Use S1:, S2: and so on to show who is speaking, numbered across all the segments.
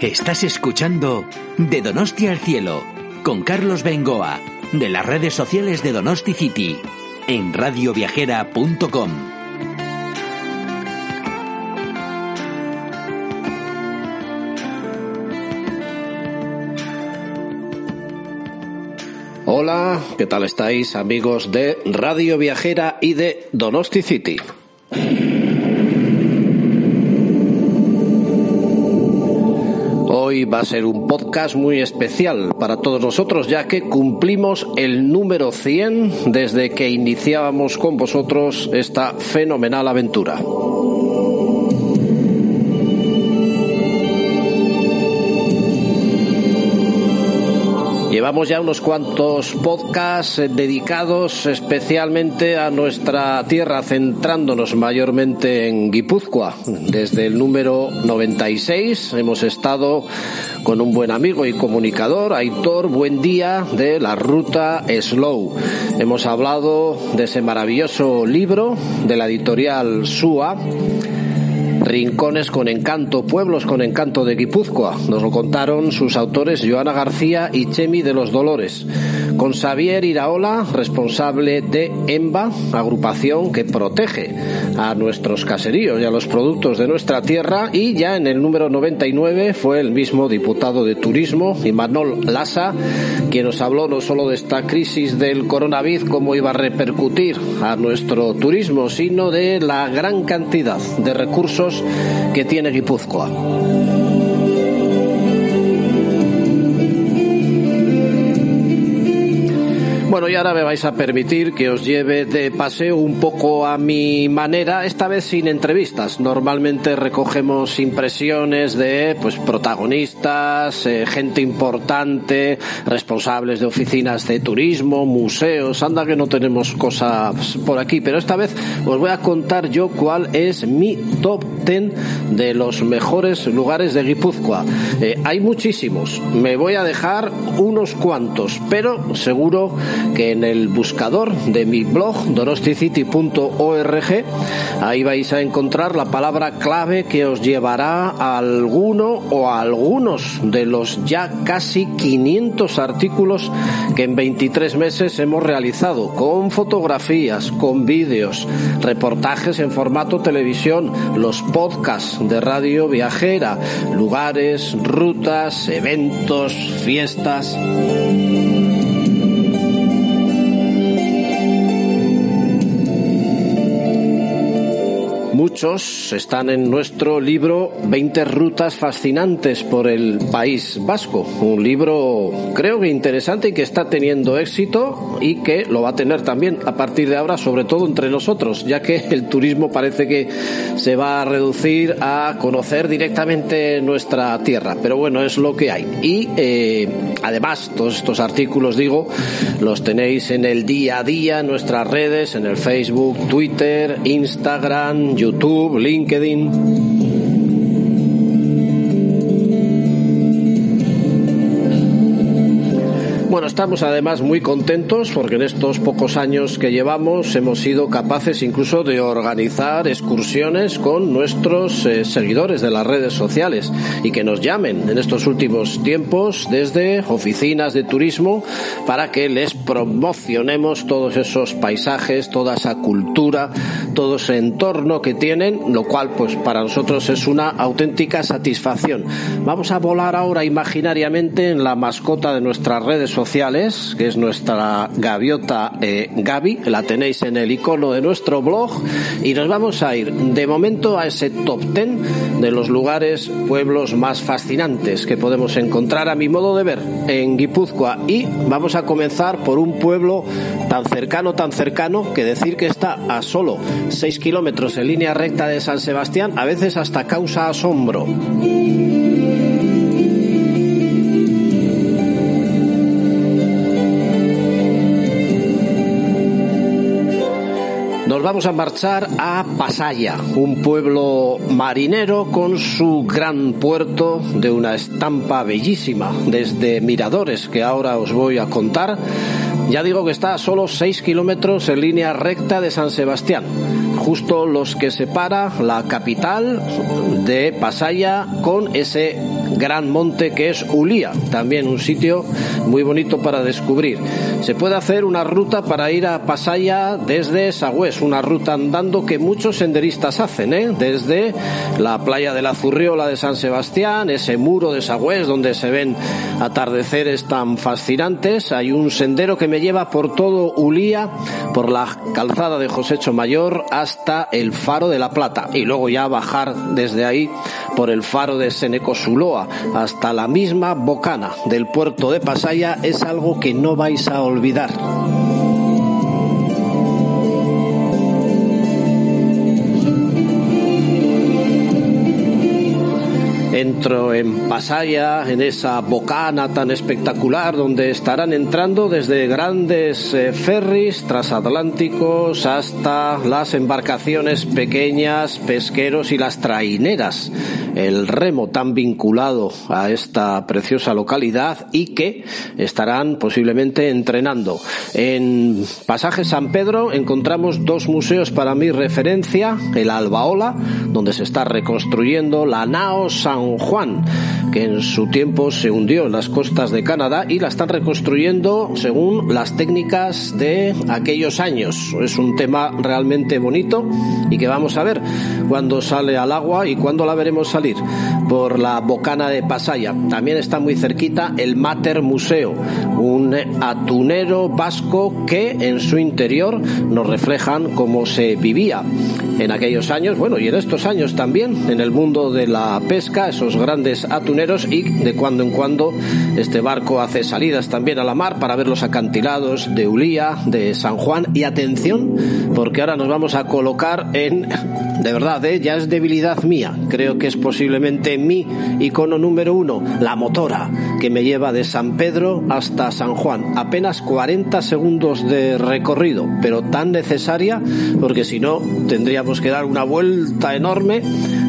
S1: Estás escuchando De Donosti al Cielo con Carlos Bengoa de las redes sociales de Donosti City en radioviajera.com.
S2: Hola, ¿qué tal estáis amigos de Radio Viajera y de Donosti City? Hoy va a ser un podcast muy especial para todos nosotros ya que cumplimos el número 100 desde que iniciábamos con vosotros esta fenomenal aventura. Llevamos ya unos cuantos podcasts dedicados especialmente a nuestra tierra, centrándonos mayormente en Guipúzcoa. Desde el número 96 hemos estado con un buen amigo y comunicador, Aitor Buen Día, de la ruta Slow. Hemos hablado de ese maravilloso libro de la editorial SUA Rincones con encanto, pueblos con encanto de Guipúzcoa. Nos lo contaron sus autores Joana García y Chemi de los Dolores. Con Xavier Iraola, responsable de EMBA, agrupación que protege a nuestros caseríos y a los productos de nuestra tierra. Y ya en el número 99 fue el mismo diputado de Turismo, Imanol Lassa, quien nos habló no solo de esta crisis del coronavirus, cómo iba a repercutir a nuestro turismo, sino de la gran cantidad de recursos que tiene Guipúzcoa. Bueno, y ahora me vais a permitir que os lleve de paseo un poco a mi manera, esta vez sin entrevistas. Normalmente recogemos impresiones de pues protagonistas, eh, gente importante, responsables de oficinas de turismo, museos. Anda que no tenemos cosas por aquí, pero esta vez os voy a contar yo cuál es mi top 10 de los mejores lugares de Guipúzcoa. Eh, hay muchísimos. Me voy a dejar unos cuantos, pero seguro que en el buscador de mi blog donosticity.org ahí vais a encontrar la palabra clave que os llevará a alguno o a algunos de los ya casi 500 artículos que en 23 meses hemos realizado con fotografías, con vídeos, reportajes en formato televisión, los podcasts de radio viajera, lugares, rutas, eventos, fiestas. Muchos están en nuestro libro 20 rutas fascinantes por el País Vasco. Un libro creo que interesante y que está teniendo éxito y que lo va a tener también a partir de ahora, sobre todo entre nosotros, ya que el turismo parece que se va a reducir a conocer directamente nuestra tierra. Pero bueno, es lo que hay. Y eh, además, todos estos artículos, digo, los tenéis en el día a día en nuestras redes, en el Facebook, Twitter, Instagram, YouTube YouTube, LinkedIn. Estamos además muy contentos porque en estos pocos años que llevamos hemos sido capaces incluso de organizar excursiones con nuestros eh, seguidores de las redes sociales y que nos llamen en estos últimos tiempos desde oficinas de turismo para que les promocionemos todos esos paisajes, toda esa cultura, todo ese entorno que tienen, lo cual pues para nosotros es una auténtica satisfacción. Vamos a volar ahora imaginariamente en la mascota de nuestras redes sociales que es nuestra gaviota eh, Gaby, la tenéis en el icono de nuestro blog, y nos vamos a ir de momento a ese top 10 de los lugares, pueblos más fascinantes que podemos encontrar a mi modo de ver en Guipúzcoa. Y vamos a comenzar por un pueblo tan cercano, tan cercano, que decir que está a solo 6 kilómetros en línea recta de San Sebastián a veces hasta causa asombro. Nos vamos a marchar a Pasaya, un pueblo marinero con su gran puerto de una estampa bellísima, desde miradores que ahora os voy a contar. Ya digo que está a solo 6 kilómetros en línea recta de San Sebastián, justo los que separa la capital de Pasaya con ese gran monte que es Ulía, también un sitio muy bonito para descubrir. Se puede hacer una ruta para ir a Pasaya desde Sagüés, una ruta andando que muchos senderistas hacen, ¿eh? desde la playa de la Zurriola de San Sebastián, ese muro de Sagüés donde se ven atardeceres tan fascinantes. Hay un sendero que me lleva por todo Ulía, por la calzada de Josécho Mayor hasta el Faro de la Plata y luego ya bajar desde ahí por el Faro de Senecosuloa hasta la misma bocana del puerto de Pasaya es algo que no vais a olvidar. Entro en Pasaya, en esa bocana tan espectacular donde estarán entrando desde grandes eh, ferries transatlánticos hasta las embarcaciones pequeñas, pesqueros y las traineras. El remo tan vinculado a esta preciosa localidad y que estarán posiblemente entrenando. En Pasaje San Pedro encontramos dos museos para mi referencia, el Albaola, donde se está reconstruyendo la Nao San Juan, que en su tiempo se hundió en las costas de Canadá y la están reconstruyendo según las técnicas de aquellos años. Es un tema realmente bonito y que vamos a ver cuando sale al agua y cuándo la veremos salir por la bocana de Pasaya. También está muy cerquita el Mater Museo, un atunero vasco que en su interior nos reflejan cómo se vivía en aquellos años, bueno, y en estos años también, en el mundo de la pesca, esos grandes atuneros y de cuando en cuando este barco hace salidas también a la mar para ver los acantilados de Ulía, de San Juan y atención, porque ahora nos vamos a colocar en, de verdad, ¿eh? ya es debilidad mía, creo que es posiblemente mi icono número uno, la motora, que me lleva de San Pedro hasta San Juan, apenas 40 segundos de recorrido, pero tan necesaria porque si no tendríamos que dar una vuelta enorme,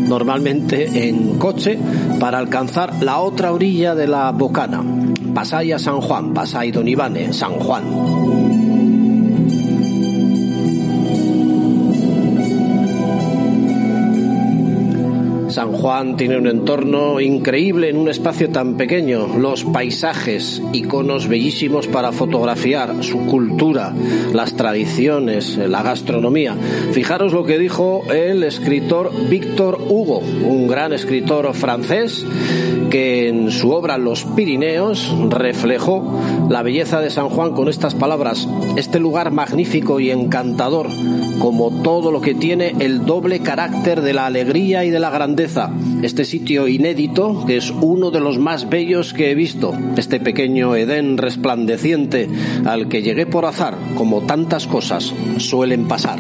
S2: normalmente en coche, para alcanzar la otra orilla de la bocana. Pasay a San Juan, Pasay Don Ivane, San Juan. San Juan tiene un entorno increíble en un espacio tan pequeño. Los paisajes, iconos bellísimos para fotografiar, su cultura, las tradiciones, la gastronomía. Fijaros lo que dijo el escritor Víctor Hugo, un gran escritor francés que en su obra Los Pirineos reflejó la belleza de San Juan con estas palabras. Este lugar magnífico y encantador, como todo lo que tiene el doble carácter de la alegría y de la grandeza este sitio inédito, que es uno de los más bellos que he visto, este pequeño Edén resplandeciente al que llegué por azar, como tantas cosas suelen pasar.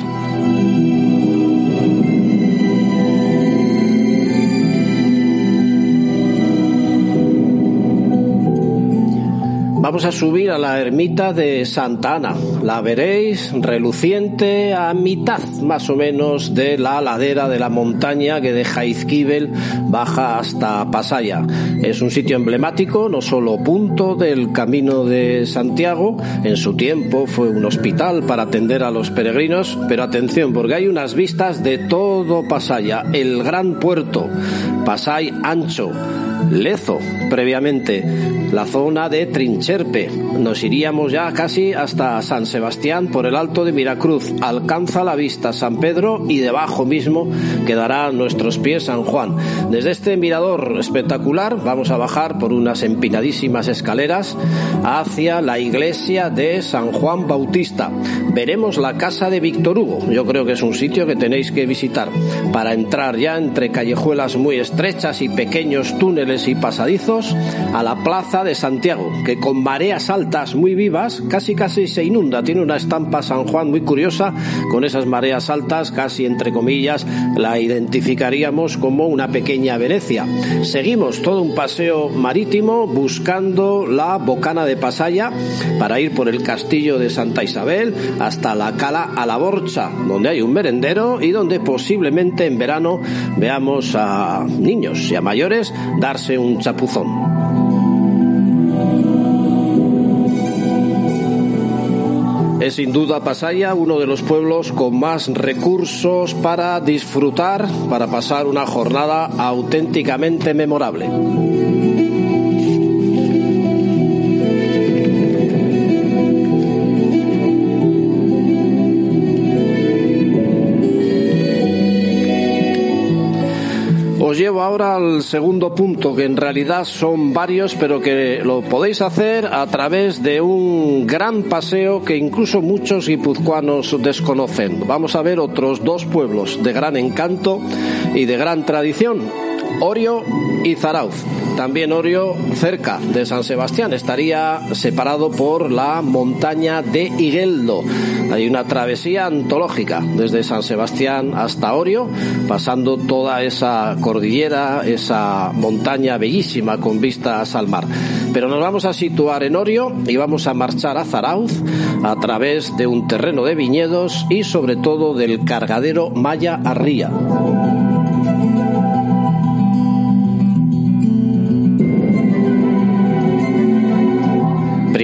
S2: Vamos a subir a la ermita de Santa Ana. La veréis reluciente a mitad más o menos de la ladera de la montaña que de Jaizkibel baja hasta Pasaya. Es un sitio emblemático, no solo punto del camino de Santiago. En su tiempo fue un hospital para atender a los peregrinos, pero atención porque hay unas vistas de todo Pasaya, el gran puerto, Pasay ancho Lezo, previamente la zona de Trincherpe. Nos iríamos ya casi hasta San Sebastián por el Alto de Miracruz. Alcanza la vista San Pedro y debajo mismo quedará a nuestros pies San Juan. Desde este mirador espectacular vamos a bajar por unas empinadísimas escaleras hacia la iglesia de San Juan Bautista. Veremos la casa de Víctor Hugo. Yo creo que es un sitio que tenéis que visitar para entrar ya entre callejuelas muy estrechas y pequeños túneles y pasadizos a la plaza de Santiago, que con mareas altas muy vivas casi casi se inunda. Tiene una estampa San Juan muy curiosa, con esas mareas altas, casi entre comillas, la identificaríamos como una pequeña Venecia. Seguimos todo un paseo marítimo buscando la Bocana de Pasaya para ir por el castillo de Santa Isabel hasta la Cala a la Borcha, donde hay un merendero y donde posiblemente en verano veamos a niños y a mayores un chapuzón. Es sin duda Pasaya uno de los pueblos con más recursos para disfrutar, para pasar una jornada auténticamente memorable. Os llevo ahora al segundo punto, que en realidad son varios, pero que lo podéis hacer a través de un gran paseo que incluso muchos guipuzcoanos desconocen. Vamos a ver otros dos pueblos de gran encanto y de gran tradición, Orio y Zarauz. También Orio cerca de San Sebastián estaría separado por la montaña de Higueldo. Hay una travesía antológica desde San Sebastián hasta Orio, pasando toda esa cordillera, esa montaña bellísima con vistas al mar. Pero nos vamos a situar en Orio y vamos a marchar a Zarauz a través de un terreno de viñedos y sobre todo del cargadero Maya Arría.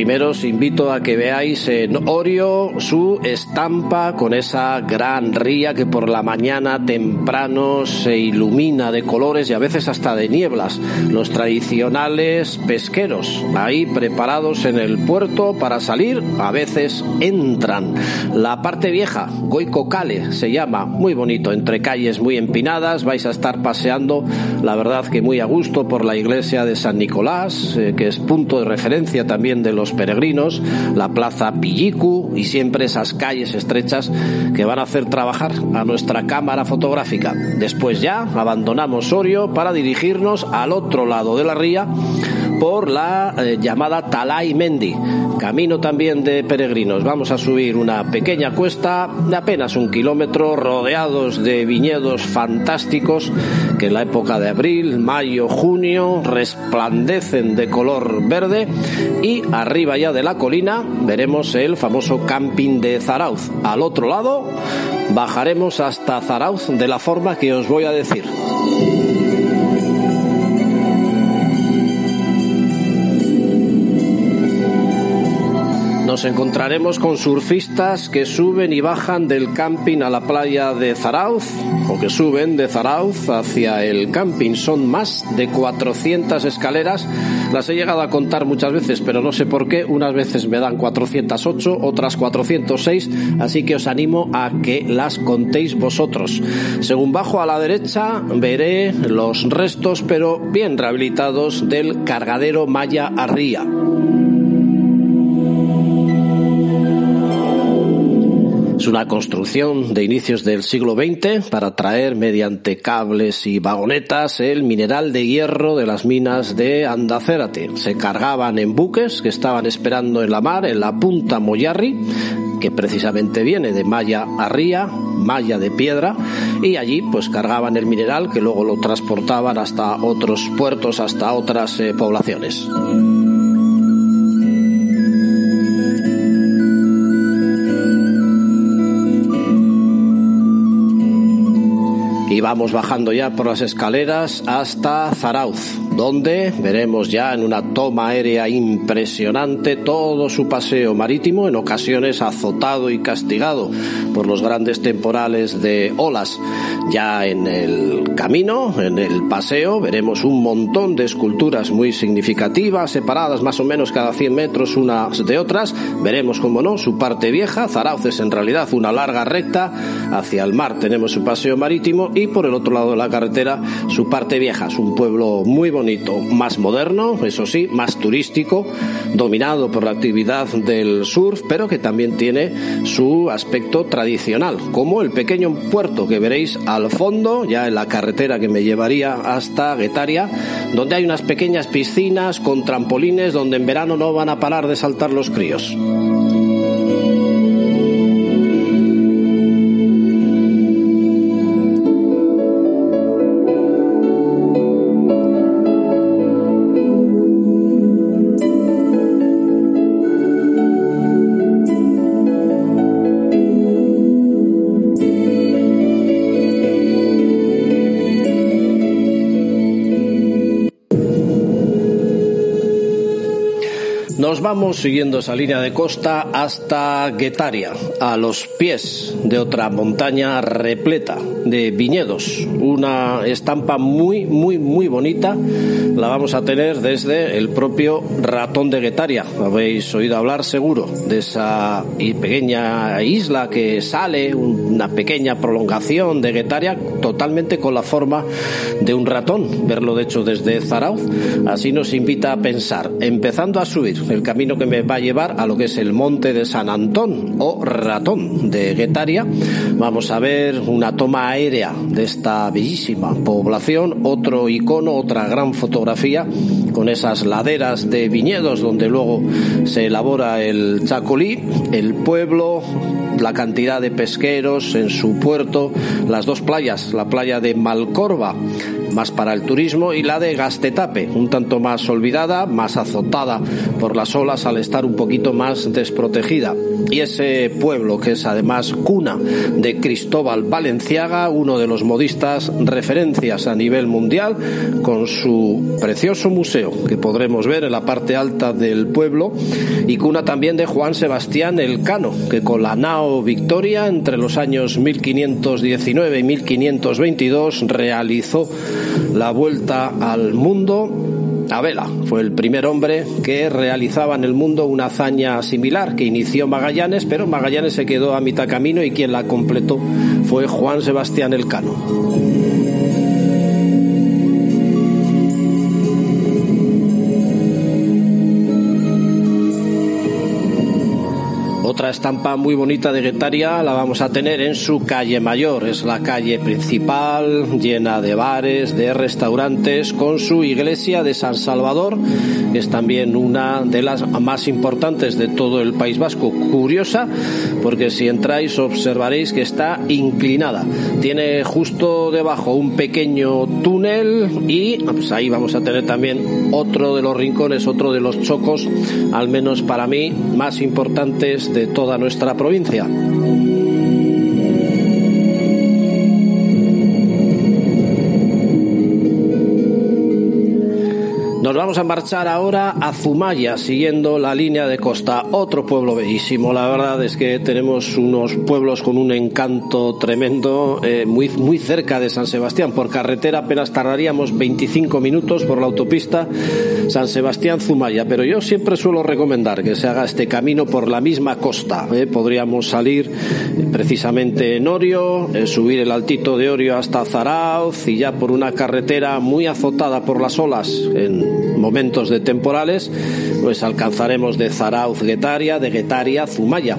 S2: Primero os invito a que veáis en Orio su estampa con esa gran ría que por la mañana temprano se ilumina de colores y a veces hasta de nieblas. Los tradicionales pesqueros ahí preparados en el puerto para salir, a veces entran. La parte vieja, Goicocale se llama, muy bonito, entre calles muy empinadas, vais a estar paseando, la verdad que muy a gusto por la iglesia de San Nicolás, eh, que es punto de referencia también de los peregrinos, la plaza Pillicu y siempre esas calles estrechas que van a hacer trabajar a nuestra cámara fotográfica. Después ya abandonamos Orio para dirigirnos al otro lado de la ría por la eh, llamada Talay Mendi, camino también de peregrinos. Vamos a subir una pequeña cuesta de apenas un kilómetro, rodeados de viñedos fantásticos que en la época de abril, mayo, junio resplandecen de color verde y arriba ya de la colina veremos el famoso camping de Zarauz. Al otro lado bajaremos hasta Zarauz de la forma que os voy a decir. Nos encontraremos con surfistas que suben y bajan del camping a la playa de Zarauz o que suben de Zarauz hacia el camping. Son más de 400 escaleras. Las he llegado a contar muchas veces, pero no sé por qué. Unas veces me dan 408, otras 406, así que os animo a que las contéis vosotros. Según bajo a la derecha veré los restos, pero bien rehabilitados, del cargadero Maya Arría. Es una construcción de inicios del siglo XX para traer mediante cables y vagonetas el mineral de hierro de las minas de Andacérate. Se cargaban en buques que estaban esperando en la mar, en la punta Moyarri, que precisamente viene de malla a ría, malla de piedra, y allí pues cargaban el mineral que luego lo transportaban hasta otros puertos, hasta otras eh, poblaciones. Vamos bajando ya por las escaleras hasta Zarauz. Donde veremos ya en una toma aérea impresionante todo su paseo marítimo, en ocasiones azotado y castigado por los grandes temporales de olas. Ya en el camino, en el paseo, veremos un montón de esculturas muy significativas, separadas más o menos cada 100 metros unas de otras. Veremos, como no, su parte vieja. Zarauz es en realidad una larga recta. Hacia el mar tenemos su paseo marítimo y por el otro lado de la carretera su parte vieja. Es un pueblo muy bonito, más moderno, eso sí, más turístico, dominado por la actividad del surf, pero que también tiene su aspecto tradicional, como el pequeño puerto que veréis al fondo, ya en la carretera que me llevaría hasta Guetaria, donde hay unas pequeñas piscinas con trampolines donde en verano no van a parar de saltar los críos. Vamos siguiendo esa línea de costa hasta Guetaria, a los pies de otra montaña repleta de viñedos. Una estampa muy, muy, muy bonita. La vamos a tener desde el propio ratón de Guetaria. Habéis oído hablar seguro de esa pequeña isla que sale, una pequeña prolongación de Guetaria, totalmente con la forma de un ratón. Verlo de hecho desde Zarauz. Así nos invita a pensar, empezando a subir el camino que me va a llevar a lo que es el monte de San Antón o Ratón de Guetaria. Vamos a ver una toma aérea de esta bellísima población, otro icono, otra gran fotografía con esas laderas de viñedos donde luego se elabora el chacolí, el pueblo, la cantidad de pesqueros en su puerto, las dos playas, la playa de Malcorba, más para el turismo, y la de Gastetape, un tanto más olvidada, más azotada por las olas al estar un poquito más desprotegida. Y ese pueblo que es además cuna de Cristóbal Valenciaga, uno de los modistas referencias a nivel mundial, con su precioso museo que podremos ver en la parte alta del pueblo, y cuna también de Juan Sebastián Elcano, que con la nao Victoria entre los años 1519 y 1522 realizó la vuelta al mundo a vela. Fue el primer hombre que realizaba en el mundo una hazaña similar que inició Magallanes, pero Magallanes se quedó a mitad camino y quien la completó fue Juan Sebastián Elcano. Otra estampa muy bonita de Guetaria la vamos a tener en su calle mayor. Es la calle principal, llena de bares, de restaurantes, con su iglesia de San Salvador, es también una de las más importantes de todo el País Vasco. Curiosa, porque si entráis observaréis que está inclinada. Tiene justo debajo un pequeño túnel y pues ahí vamos a tener también otro de los rincones, otro de los chocos, al menos para mí, más importantes de toda nuestra provincia. Vamos a marchar ahora a Zumaya, siguiendo la línea de costa. Otro pueblo bellísimo. La verdad es que tenemos unos pueblos con un encanto tremendo, eh, muy, muy cerca de San Sebastián. Por carretera apenas tardaríamos 25 minutos por la autopista San Sebastián-Zumaya. Pero yo siempre suelo recomendar que se haga este camino por la misma costa. Eh. Podríamos salir precisamente en Orio, eh, subir el altito de Orio hasta Zarauz y ya por una carretera muy azotada por las olas momentos de temporales, pues alcanzaremos de Zarauz Guetaria, de Guetaria Zumaya.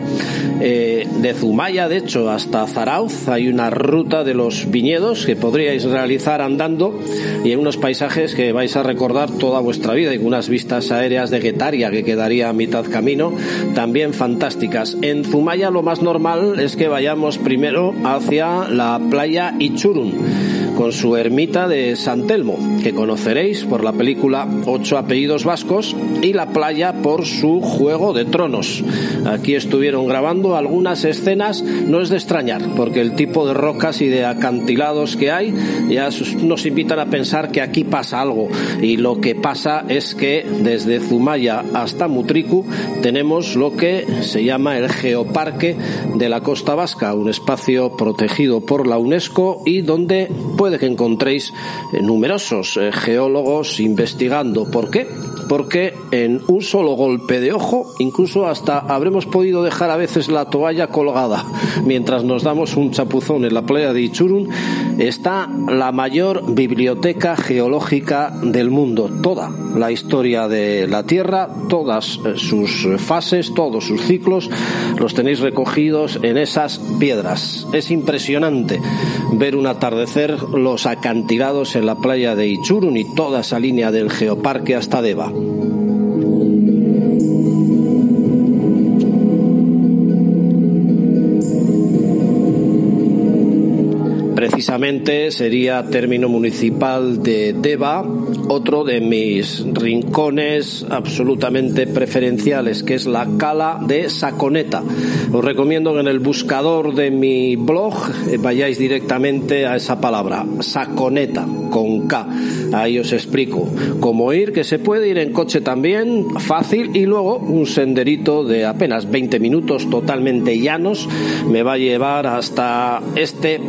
S2: Eh, de Zumaya, de hecho, hasta Zarauz hay una ruta de los viñedos que podríais realizar andando y en unos paisajes que vais a recordar toda vuestra vida y unas vistas aéreas de Guetaria que quedaría a mitad camino, también fantásticas. En Zumaya lo más normal es que vayamos primero hacia la playa Ichurun con su ermita de San Telmo, que conoceréis por la película Ocho apellidos vascos, y la playa por su Juego de Tronos. Aquí estuvieron grabando algunas escenas, no es de extrañar, porque el tipo de rocas y de acantilados que hay ya nos invitan a pensar que aquí pasa algo. Y lo que pasa es que desde Zumaya hasta Mutriku tenemos lo que se llama el Geoparque de la Costa Vasca, un espacio protegido por la UNESCO y donde puede que encontréis numerosos eh, geólogos investigando. ¿Por qué? porque en un solo golpe de ojo, incluso hasta habremos podido dejar a veces la toalla colgada mientras nos damos un chapuzón en la playa de Ichurun, está la mayor biblioteca geológica del mundo. Toda la historia de la Tierra, todas eh, sus fases, todos sus ciclos, los tenéis recogidos en esas piedras. Es impresionante ver un atardecer, los acantilados en la playa de Ichurun y toda esa línea del geoparque hasta Deva. Precisamente sería término municipal de Deva, otro de mis rincones absolutamente preferenciales, que es la cala de Saconeta. Os recomiendo que en el buscador de mi blog eh, vayáis directamente a esa palabra, Saconeta, con K. Ahí os explico cómo ir, que se puede ir en coche también, fácil, y luego un senderito de apenas 20 minutos totalmente llanos me va a llevar hasta este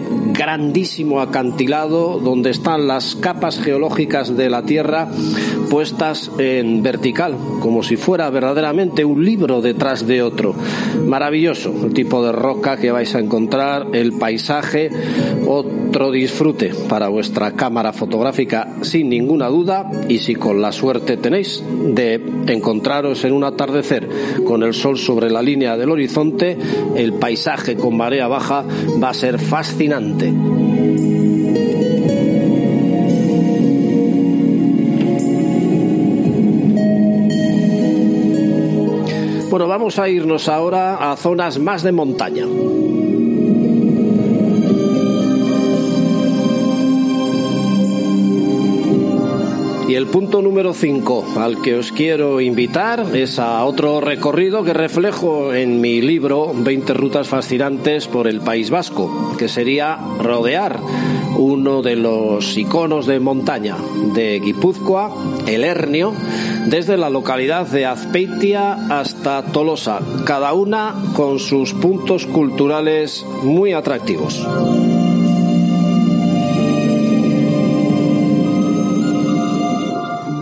S2: acantilado donde están las capas geológicas de la Tierra puestas en vertical, como si fuera verdaderamente un libro detrás de otro. Maravilloso el tipo de roca que vais a encontrar, el paisaje, otro disfrute para vuestra cámara fotográfica sin ninguna duda y si con la suerte tenéis de encontraros en un atardecer con el sol sobre la línea del horizonte, el paisaje con marea baja va a ser fascinante. Bueno, vamos a irnos ahora a zonas más de montaña. Y el punto número 5 al que os quiero invitar es a otro recorrido que reflejo en mi libro 20 rutas fascinantes por el País Vasco, que sería rodear uno de los iconos de montaña de Guipúzcoa, el Hernio, desde la localidad de Azpeitia hasta Tolosa, cada una con sus puntos culturales muy atractivos.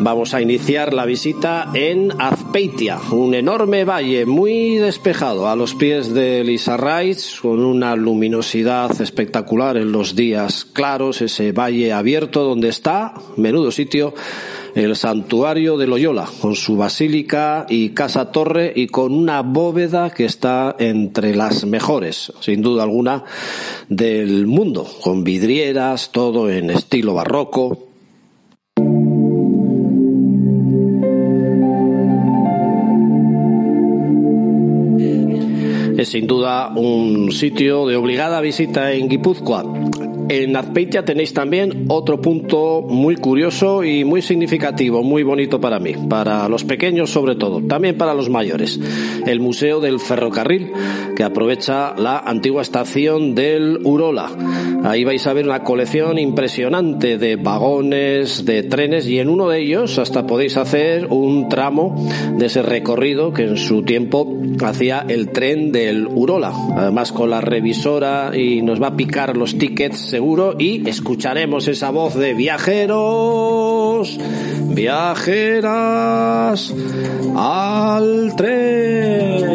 S2: Vamos a iniciar la visita en Azpeitia, un enorme valle muy despejado a los pies del Isarraiz, con una luminosidad espectacular en los días claros, ese valle abierto donde está, menudo sitio, el santuario de Loyola, con su basílica y casa torre y con una bóveda que está entre las mejores, sin duda alguna, del mundo, con vidrieras, todo en estilo barroco, sin duda un sitio de obligada visita en Guipúzcoa. En Azpeitia tenéis también otro punto muy curioso y muy significativo, muy bonito para mí, para los pequeños sobre todo, también para los mayores. El Museo del Ferrocarril, que aprovecha la antigua estación del Urola. Ahí vais a ver una colección impresionante de vagones, de trenes y en uno de ellos hasta podéis hacer un tramo de ese recorrido que en su tiempo hacía el tren del Urola. Además con la revisora y nos va a picar los tickets seguro y escucharemos esa voz de viajeros, viajeras al tren.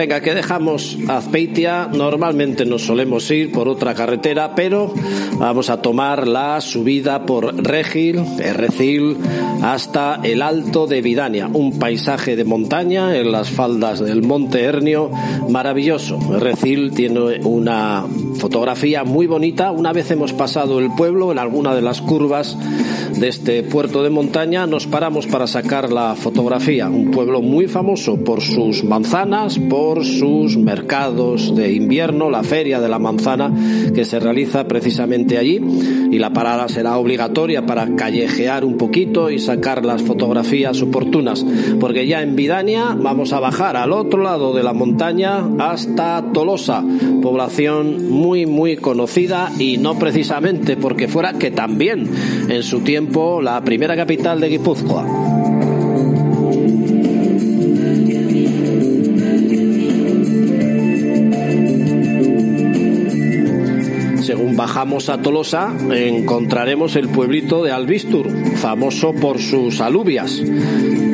S2: Venga, que dejamos Azpeitia. Normalmente nos solemos ir por otra carretera, pero vamos a tomar la subida por Regil, Errecil, hasta el Alto de Vidania, un paisaje de montaña en las faldas del Monte Hernio maravilloso. Errecil tiene una fotografía muy bonita. Una vez hemos pasado el pueblo en alguna de las curvas de este puerto de montaña, nos paramos para sacar la fotografía. Un pueblo muy famoso por sus manzanas, por sus mercados de invierno, la feria de la manzana que se realiza precisamente allí y la parada será obligatoria para callejear un poquito y sacar las fotografías oportunas, porque ya en Vidania vamos a bajar al otro lado de la montaña hasta Tolosa, población muy muy conocida y no precisamente porque fuera que también en su tiempo la primera capital de Guipúzcoa. según bajamos a Tolosa, encontraremos el pueblito de Albistur, famoso por sus alubias.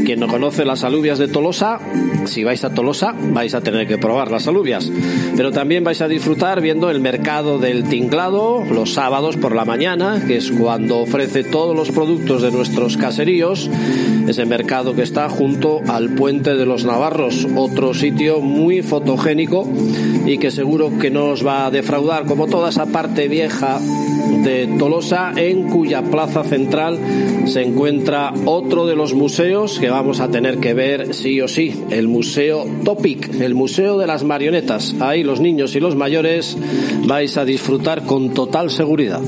S2: Quien no conoce las alubias de Tolosa, si vais a Tolosa vais a tener que probar las alubias. Pero también vais a disfrutar viendo el mercado del tinglado los sábados por la mañana, que es cuando ofrece todos los productos de nuestros caseríos. Ese mercado que está junto al puente de los Navarros, otro sitio muy fotogénico y que seguro que no os va a defraudar, como toda esa parte vieja de Tolosa, en cuya plaza central se encuentra otro de los museos que vamos a tener que ver sí o sí, el Museo Topic, el Museo de las Marionetas. Ahí los niños y los mayores vais a disfrutar con total seguridad.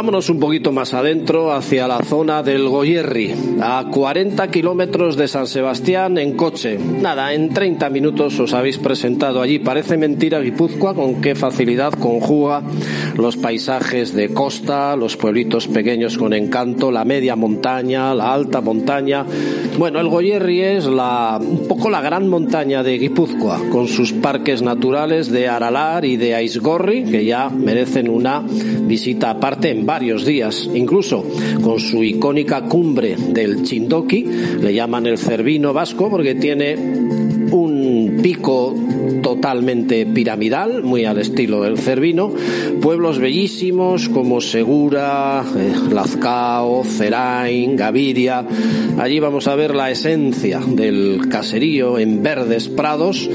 S2: Vámonos un poquito más adentro, hacia la zona del Goyerri, a 40 kilómetros de San Sebastián en coche. Nada, en 30 minutos os habéis presentado allí. Parece mentira Guipúzcoa con qué facilidad conjuga los paisajes de costa, los pueblitos pequeños con encanto, la media montaña, la alta montaña. Bueno, el Goyerri es la, un poco la gran montaña de Guipúzcoa, con sus parques naturales de Aralar y de Aizgorri, que ya merecen una visita aparte en varios días, incluso con su icónica cumbre del Chindoki, le llaman el Cervino Vasco porque tiene un pico totalmente piramidal, muy al estilo del Cervino, pueblos bellísimos como Segura, eh, Lazcao, Cerain, Gaviria. Allí vamos a ver la esencia del caserío en verdes prados,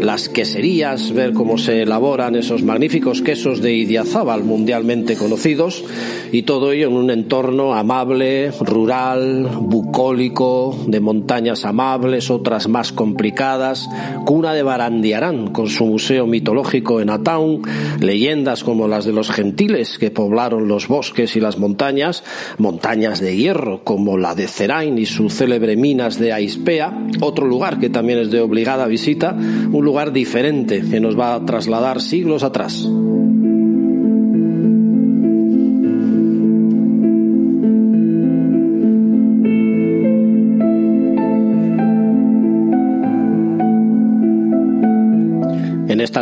S2: las queserías, ver cómo se elaboran esos magníficos quesos de Idiazábal mundialmente conocidos y todo ello en un entorno amable, rural, bucólico, de montañas amables, otras más complicadas, cuna de Barandiarán con su museo mitológico en Ataun, leyendas como las de los gentiles que poblaron los bosques y las montañas, montañas de hierro como la de Cerain y su célebre minas de Aispea, otro lugar que también es de obligada visita, un lugar diferente que nos va a trasladar siglos atrás.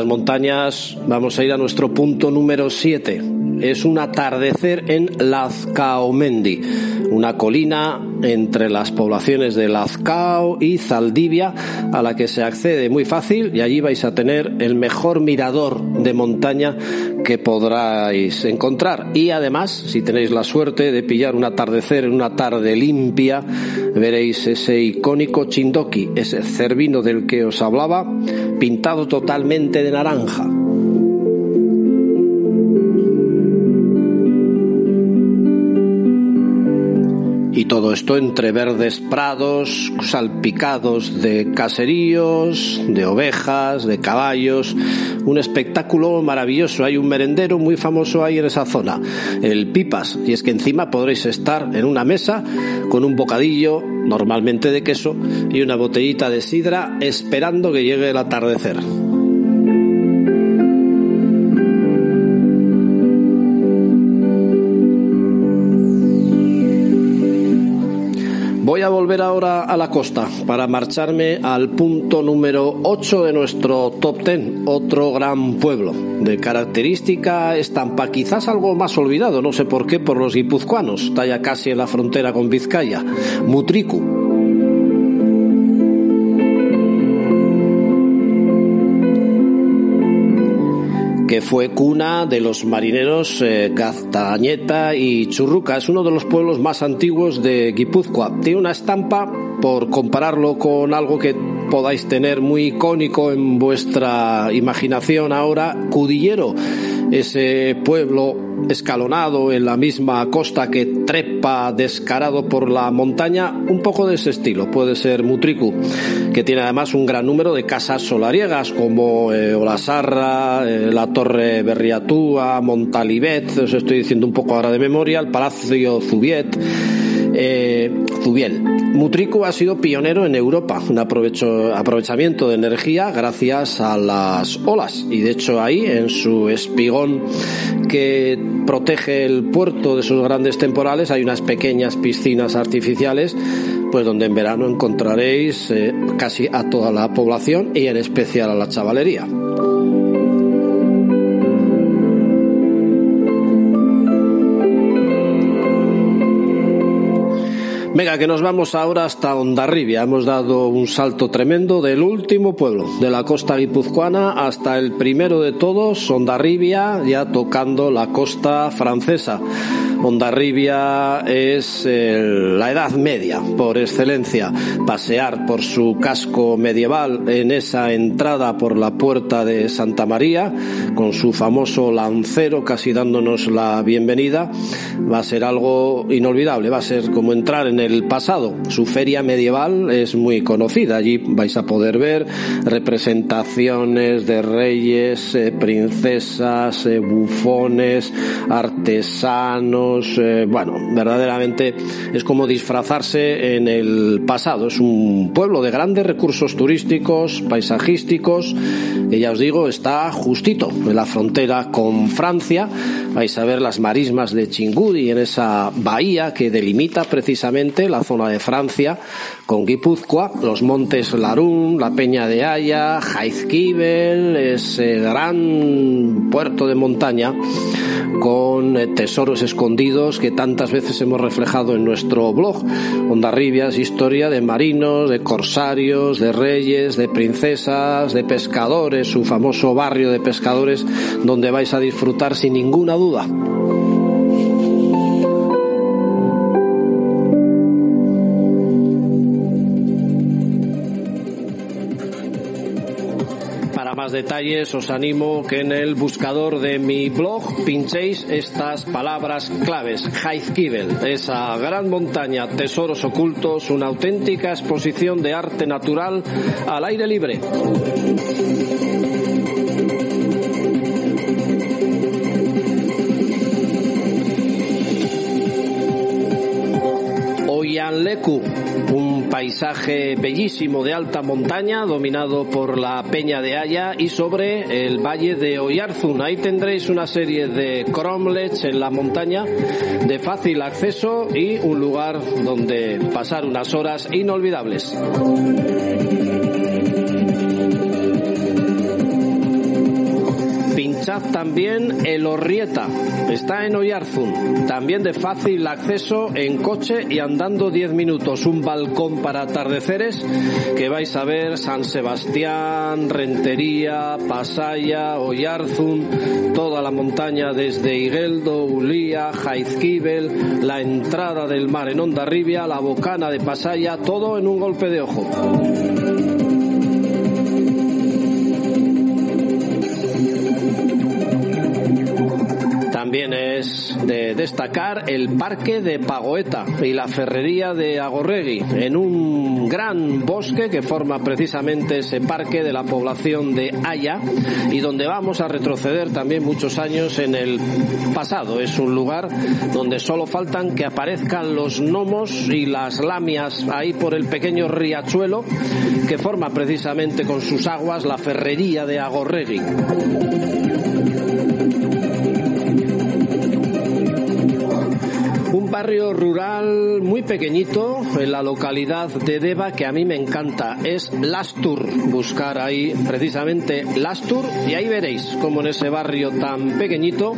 S2: Montañas vamos a ir a nuestro punto número 7. Es un atardecer en Lazcaomendi, una colina entre las poblaciones de Lazcao y Zaldivia a la que se accede muy fácil y allí vais a tener el mejor mirador de montaña que podráis encontrar. Y además, si tenéis la suerte de pillar un atardecer en una tarde limpia, veréis ese icónico Chindoki, ese cervino del que os hablaba, pintado totalmente de naranja. Todo esto entre verdes prados, salpicados de caseríos, de ovejas, de caballos. Un espectáculo maravilloso. Hay un merendero muy famoso ahí en esa zona, el Pipas. Y es que encima podréis estar en una mesa con un bocadillo, normalmente de queso, y una botellita de sidra esperando que llegue el atardecer. Voy a volver ahora a la costa para marcharme al punto número 8 de nuestro top 10, otro gran pueblo, de característica estampa, quizás algo más olvidado, no sé por qué, por los guipuzcoanos, ya casi en la frontera con Vizcaya, Mutriku. Que fue cuna de los marineros eh, Gaztañeta y Churruca. Es uno de los pueblos más antiguos de Guipúzcoa. Tiene una estampa, por compararlo con algo que podáis tener muy icónico en vuestra imaginación ahora, Cudillero, ese pueblo escalonado en la misma costa que trepa descarado por la montaña, un poco de ese estilo. Puede ser Mutriku, que tiene además un gran número de casas solariegas como eh, Olasarra, eh, la Torre Berriatúa, Montalibet, os estoy diciendo un poco ahora de memoria, el Palacio Zubiet. Eh, Zubiel. Mutriku ha sido pionero en Europa en aprovechamiento de energía gracias a las olas y de hecho ahí en su espigón que protege el puerto de sus grandes temporales hay unas pequeñas piscinas artificiales pues donde en verano encontraréis eh, casi a toda la población y en especial a la chavalería. Venga, que nos vamos ahora hasta Ondarribia. Hemos dado un salto tremendo del último pueblo de la costa guipuzcoana hasta el primero de todos, Ondarribia, ya tocando la costa francesa. Ondarribia es la Edad Media por excelencia. Pasear por su casco medieval en esa entrada por la puerta de Santa María, con su famoso lancero casi dándonos la bienvenida, va a ser algo inolvidable. Va a ser como entrar en el pasado. Su feria medieval es muy conocida. Allí vais a poder ver representaciones de reyes, eh, princesas, eh, bufones, artesanos, eh, bueno, verdaderamente es como disfrazarse en el pasado. Es un pueblo de grandes recursos turísticos, paisajísticos, que ya os digo, está justito en la frontera con Francia. Vais a ver las marismas de Chingudi en esa bahía que delimita precisamente la zona de Francia con Guipúzcoa, los montes Larún, la Peña de Haya, Jaizkibel, ese gran puerto de montaña con eh, tesoros escondidos que tantas veces hemos reflejado en nuestro blog. Ondarribias, historia de marinos, de corsarios, de reyes, de princesas, de pescadores, su famoso barrio de pescadores donde vais a disfrutar sin ninguna duda. Detalles os animo que en el buscador de mi blog pinchéis estas palabras claves. Heizkibel, esa gran montaña, tesoros ocultos, una auténtica exposición de arte natural al aire libre. Oyanleku, paisaje bellísimo de alta montaña dominado por la Peña de Haya y sobre el valle de Oyarzun. Ahí tendréis una serie de cromlets en la montaña de fácil acceso y un lugar donde pasar unas horas inolvidables. También el Orrieta, está en Oyarzun, también de fácil acceso en coche y andando 10 minutos, un balcón para atardeceres que vais a ver San Sebastián, Rentería, Pasaya, Oyarzun, toda la montaña desde Igueldo, Ulía, Jaizkibel, la entrada del mar en Ondarribia, la bocana de Pasaya, todo en un golpe de ojo. También es de destacar el parque de Pagoeta y la ferrería de Agorregui, en un gran bosque que forma precisamente ese parque de la población de Haya y donde vamos a retroceder también muchos años en el pasado. Es un lugar donde solo faltan que aparezcan los gnomos y las lamias ahí por el pequeño riachuelo que forma precisamente con sus aguas la ferrería de Agorregui. Barrio rural muy pequeñito, en la localidad de Deva que a mí me encanta. Es Lastur. Buscar ahí precisamente Lastur y ahí veréis como en ese barrio tan pequeñito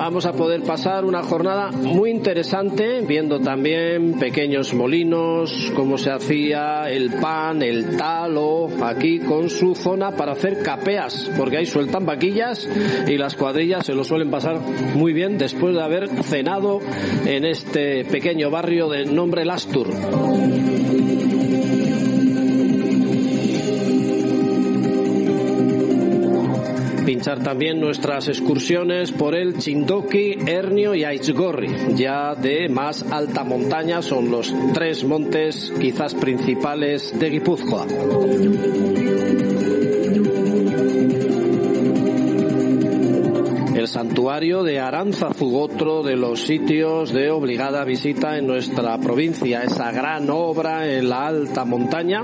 S2: vamos a poder pasar una jornada muy interesante viendo también pequeños molinos, cómo se hacía el pan, el talo, aquí con su zona para hacer capeas, porque ahí sueltan vaquillas y las cuadrillas se lo suelen pasar muy bien después de haber cenado en este pequeño barrio de nombre Lastur. pinchar también nuestras excursiones por el Chindoki, Ernio y Aizgorri, ya de más alta montaña, son los tres montes quizás principales de Guipúzcoa. El santuario de Aránzazu, otro de los sitios de obligada visita en nuestra provincia, esa gran obra en la alta montaña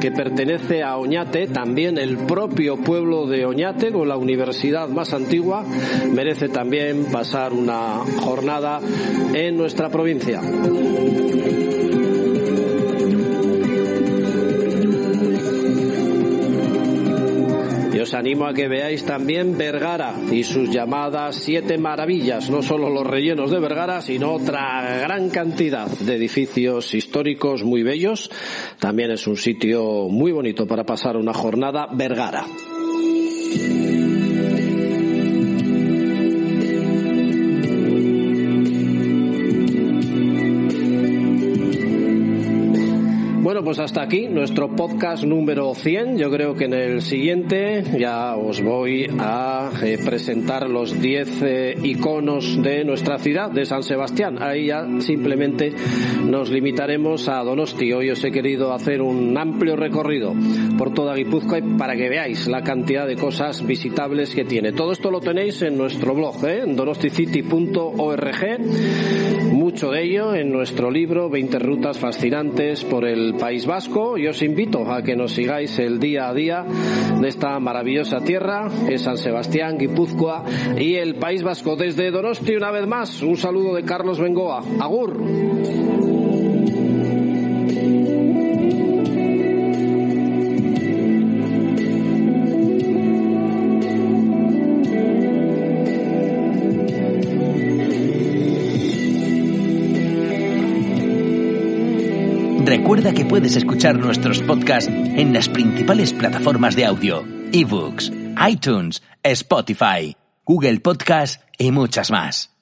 S2: que pertenece a Oñate, también el propio pueblo de Oñate, con la universidad más antigua, merece también pasar una jornada en nuestra provincia. Animo a que veáis también Vergara y sus llamadas siete maravillas, no solo los rellenos de Vergara, sino otra gran cantidad de edificios históricos muy bellos. También es un sitio muy bonito para pasar una jornada Vergara. Bueno, pues hasta aquí nuestro podcast número 100. Yo creo que en el siguiente ya os voy a eh, presentar los 10 eh, iconos de nuestra ciudad, de San Sebastián. Ahí ya simplemente nos limitaremos a Donosti. Hoy os he querido hacer un amplio recorrido por toda Guipúzcoa para que veáis la cantidad de cosas visitables que tiene. Todo esto lo tenéis en nuestro blog, ¿eh? en donosticity.org. Mucho de ello en nuestro libro 20 rutas fascinantes por el País Vasco y os invito a que nos sigáis el día a día de esta maravillosa tierra, es San Sebastián, Guipúzcoa y el País Vasco. Desde Donosti una vez más, un saludo de Carlos Bengoa. Agur.
S1: Que puedes escuchar nuestros podcasts en las principales plataformas de audio, ebooks, iTunes, Spotify, Google Podcast y muchas más.